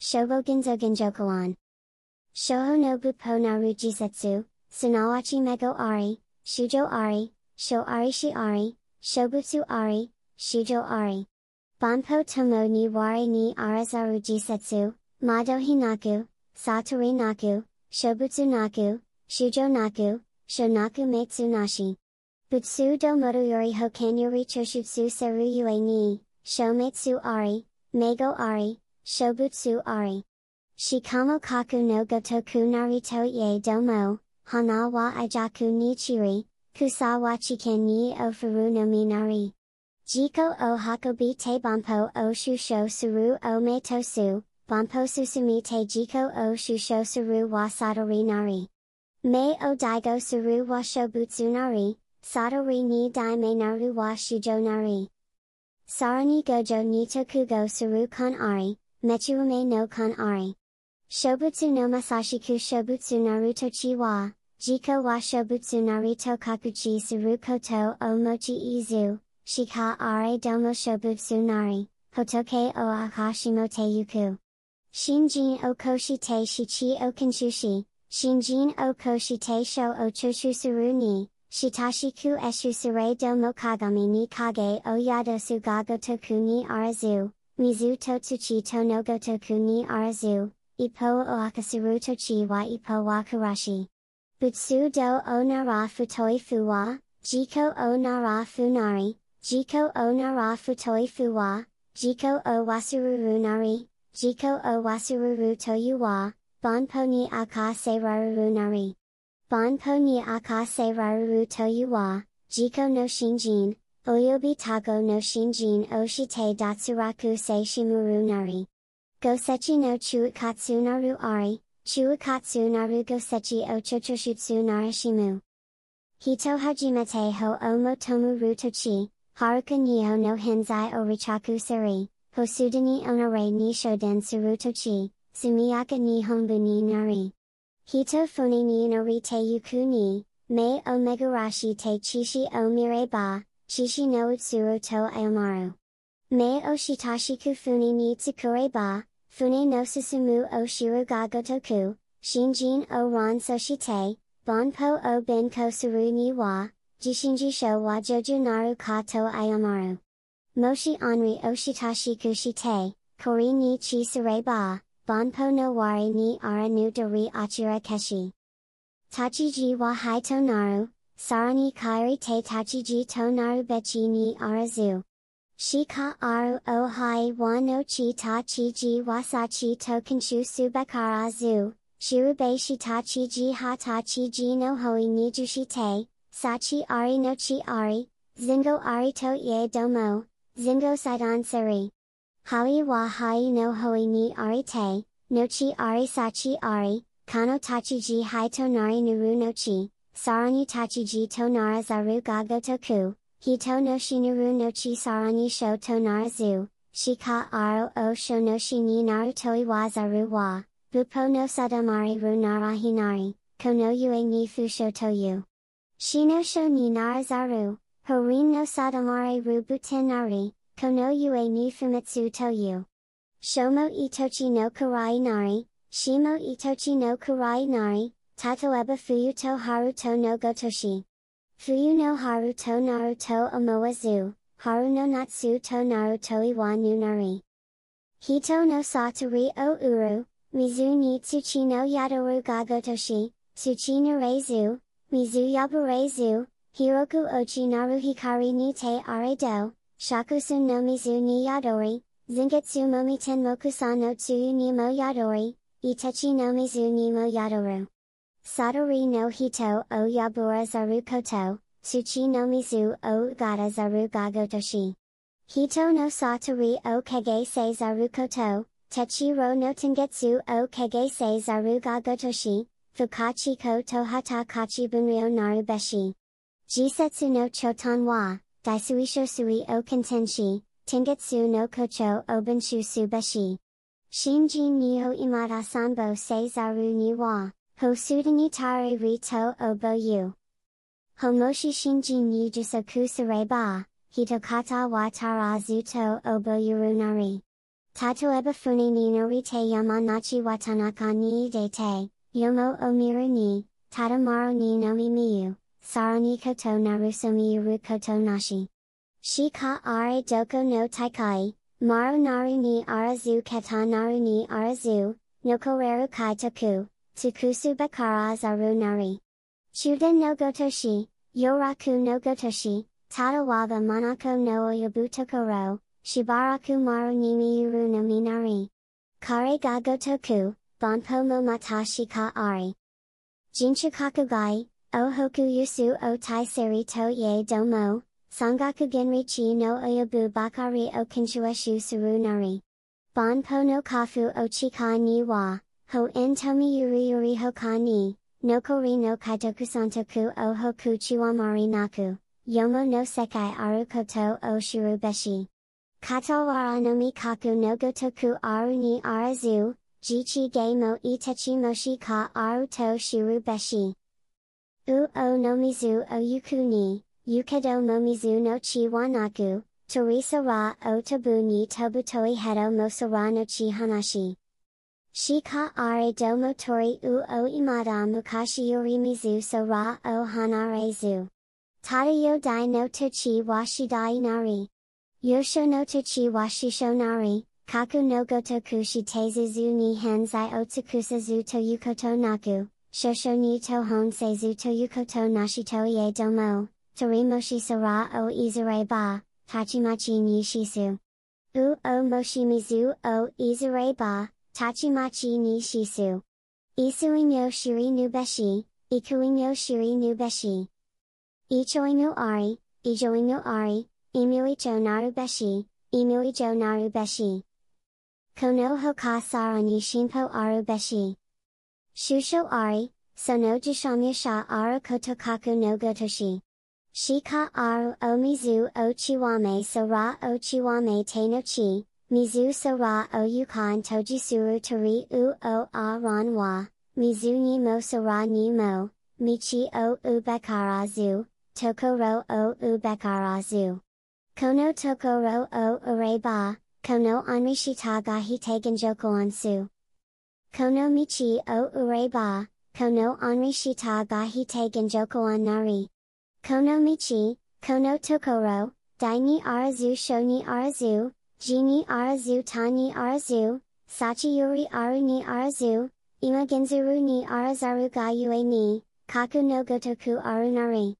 Shobo Genzo Genjokoan. Shoho no Buppo Naru Jisetsu, Sunawachi Mego Ari, Shujo Ari, Sho Ari Shi Ari, Shobutsu Ari, Shujo Ari. Banpo Tomo ni Wari ni Arazaru Jisetsu, Mado Hinaku, Satori Naku, Shobutsu Naku, Shujo Naku, Shonaku Metsu Nashi. Butsu do Motoyori Hokanyori Choshutsu Seru Yue ni, Shometsu Ari, Mego Ari, Shobutsu Ari. Shikamo Kaku no Gotoku Narito Ye Domo, Hana wa Ijaku ni Chiri, Kusawa Chiken ni Ofuru no Minari. Jiko o Hakobi te Banpo o Shusho Suru o Metosu, Banpo Susumi te Jiko o Shusho Suru wa Satori Nari. Me o Daigo Suru wa Shobutsu Nari, Satori ni Daime Naru wa Shujo Nari. Sarani Gojo ni Tokugo Suru kan Ari, Mechuume no kan Ari. Shobutsu no Masashiku Shobutsu Naruto chi wa, Jiko wa Shobutsu Naruto Kakuchi Suru Koto o Mochi Izu, Shika Are Domo Shobutsu Nari, Hotoke o Akashimo te Yuku. Shinjin o Koshi te Shichi o Kinshushi, Shinjin o Koshi te Sho o Choshu Suru ni, Shitashiku Eshu Sure Domo Kagami ni Kage o Yadosu Gago Toku ni Arazu, Mizu Totsuchi to no Gotoku ni Arazu, Ippo o Akasuru Tochi wa Ippo wa Kurashi. Butsu do o Nara Futoi Fuwa, Jiko o Nara Funari, Jiko o Nara Futoi Fuwa, Jiko o Wasururu Nari, Jiko o Wasururu Toyuwa, Bonpo ni Aka Seiraruru Nari. Bonpo ni Aka Seiraruru Toyuwa, Jiko no Shinjin, Oyobi Tago no Shinjin Oshite Datsuraku Se Shimuru Nari. Gosechi no Chuikatsu Naru Ari, Chuikatsu Naru Gosechi o Chochoshutsu Narishimu. Hito Hajimete ho o Motomu Rutochi, Haruka Nihon no Henzai o Richaku Sari, Hosudani Onare ni Shoden Surutochi, Sumiyaka ni Honbu ni Nari. Hito Fune ni Nori te Yuku ni, Mei o Megarashi te Chishi o Mireba, Chishi no Utsuro to Aomaru. Mei o Shitashiku Fune ni Tsukure ba, Fune no Susumu o Shiruga Gotoku, Shinjin o Ron Soshite, Bonpo o Benko Suru ni wa, Jishinji sho wa Joju Naru ka to Aomaru. Moshi Onri o Shitashiku Shite, Kori ni Chi Sure ba, Bonpo no Wari ni Ara nu Dori Achira Keshi. Tachiji wa Hai to Naru, Sarani Kairi te Tachiji to Naru Bechi ni Arazu. Shika aru o hai wa no chi ta chi ji wa sa chi to kanshu subakara zu, shirube shi ta chi ji ha ta chi ji no hoi ni jushi te, sa chi ari no chi ari, zingo ari to ye domo, zingo saidan sari. Hai wa hai no hoi ni ari te, no chi ari sachi ari, kano tachi ji hai to nari nuru no chi, sarani tachi ji to nara zaru gago toku, Hito no shinuru no chi sarani sho to narazu, shika aro o sho no shi ni narutoi wa zaru wa, bupo no sadamari ru narahinari, kono yue ni fusho toyu. Shino sho ni narazaru, horin no sadamari ru buten nari, kono yue ni fumitsu toyu. Shomo itochi no kurai nari, shimo itochi no kurai nari, tatoeba fuyu to haru to no gotoshi. Fuyu no haru to naruto omoazu, haru no natsu to naruto iwa nu. Hito no satori o uru, mizu ni tsuchi no yadoru gagotoshi, tsuchi narezu, mizu yaburezu, hiroku ochi naru hikari ni te aredo, shakusun no mizu ni yadori, zingetsu momiten mokusan no tsuyu ni mo yadori, itechi no mizu ni mo yadoru. Satori no hito o yabura zaru koto, tsuchi no mizu o gata zaru gagotoshi. Hito no satori o kage se zaru koto, techi ro no tengetsu o kage se zaru gagotoshi, fukachi ko tohata kachi bunryo naru beshi. Jisetsu no chotan wa, daisuisho sui o kontenshi, tengetsu no kocho o benshu su beshi. Shinjin niho imada sanbo se zaru ni wa. Hosudani tare rito obo yu. Homoshi shinjin yi jusoku sare ba, hitokata wa tara zuto obo yurunari. Tato eba funi ni norite yamanachi watanaka ni dete, yomo omiru ni, tata maro ni nomi miyu, saro ni koto naruso miyuru koto nashi. Shika are doko no taikai, maru naru ni arazu keta naru ni arazu, nokoreru kai toku, tukusu bakara zaru nari. Chuden no gotoshi, yoraku no gotoshi, tata waba manako no oyabutokoro, Shibaraku maru nimi yuru no minari. Kare ga gotoku, banpo mo matashi ka ari. Jinchukaku gai, ohoku yusu o tai seri to ye domo, sangaku genrichi no oyabu bakari o kinshueshu suru nari. Banpo no kafu o chika ni wa, ho en tomi yuri yuri hoka ni, nokori no kaitoku santoku o hoku chiwamari naku, yomo no sekai aru koto o shirubeshi. Katawara no mikaku no gotoku aru ni arazu, jichi ge mo itechi moshi ka aru to shiru beshi. U o no mizu o yuku ni, yukedo momizu no chi wanaku, torisa ra o tabu ni tobutoi hedo mosara no chi hanashi. Shika are do motori u o imada mukashi yori mizu so ra o hanarezu. Tada yo dai no tochi washi dai nari. Yosho no Tochi Washisho Nari, Kaku no Gotoku Shitezu ni Hanzai Otsukusa zu to Yukoto Naku, Shosho ni Tohon Seizu to Yukoto Nashito Ye Domo, Torimoshi Sara o Izure ba, ni Shisu. U o Moshimizu o Izure ba, Tachimachi ni Shisu. Isuimyo Shiri Nubeshi, Ikuimyo Shiri Nubeshi. Ichoimyo Ari, Ijoimyo Ari, Imuicho Narubeshi, Imuicho Narubeshi. Kono Hoka Sarani Shinpo Arubeshi. Shusho Ari, Sono Jishamya Sha Aru Kotokaku no Gotoshi. Shika Aru O Mizu O Chiwame Sora O Chiwame Te no Chi, Mizu Sora O Yukan Tojisuru Tori U O A Ranwa, Mizu ni Mo Sora ni Mo, Michi O Ubekarazu, Tokoro O Ubekarazu. Kono Tokoro o Ureba, Kono Anrishita ga hite genjoko ansu. Kono Michi o Ureba, Kono Anrishita ga hite genjoko an nari. Kono Michi, Kono Tokoro, Dai ni Arazu sho ni Arazu, Ji ni Arazu Tani Arazu, Sachi Yuri Aru ni Arazu, Ima Genzuru ni Arazaru ga Yue ni, Kaku no Gotoku Aru nari.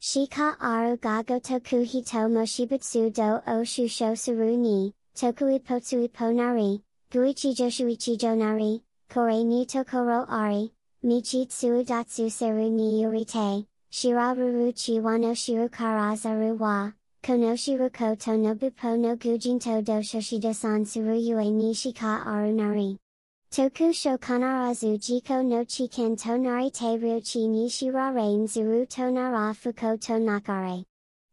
Shika aru ga gotoku hito moshibutsu do o shusho suru ni, tokui potsui po nari, guichijo shuichijo nari, kore ni tokoro ari, michi datsu seru ni yurite, shiraruru chi wano shirukarazaru wa, kono shiruko to nobupo no gujinto do shoshido san suru yue ni shika aru nari. Toku shokanarazu jiko no chiken tonari te ryuchi ni shirare nzuru tonara fuko to nakare.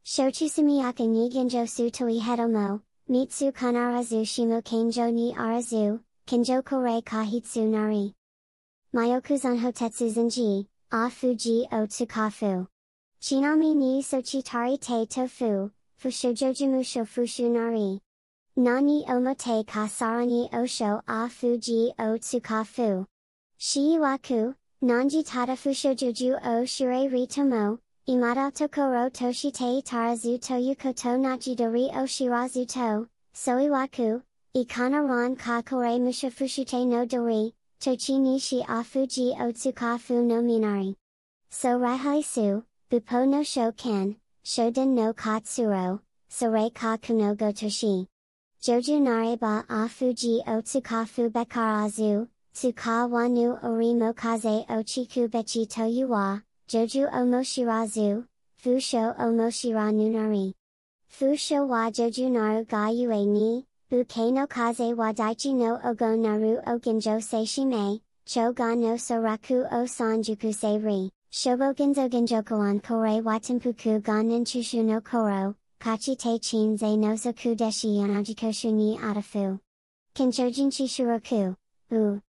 Shochusumiyaka ni genjo su toi hedomo, mitsu kanarazu shimo kenjo ni arazu, kenjo kore kahitsu nari. Myokuzan hotetsu zenji, a fuji o tsukafu. Chinami ni sochitari te tofu, fushojojimu shofushu nari. Nani omote ka sarani osho a fuji o tsukafu. Shiiwaku, nanji tada fushojoju o shire ritomo, imada tokoro toshite tarazu to yukoto nachidori o shirazu to, soiwaku, ikana ran ka kore mushafushite no dori, tochi nishi a fuji o tsukafu no minari. So raihai su, bupo no shokan, shoden no katsuro, sore ka kuno gotoshi. Joju nareba a fuji o bekarazu, tsuka wanu orimo kaze o chiku bechi joju o moshirazu, fusho o moshira nunari. Fusho wa joju naru ga yue ni, buke no kaze wa daichi no ogo naru o ginjo seishime, cho ga no soraku o sanjuku seiri, shobo genzo genjokoan kore watempuku ga ninchushu no koro, kachi te chin ze no soku deshi yanajikoshu ni atafu. Kinchojin chishuroku, u.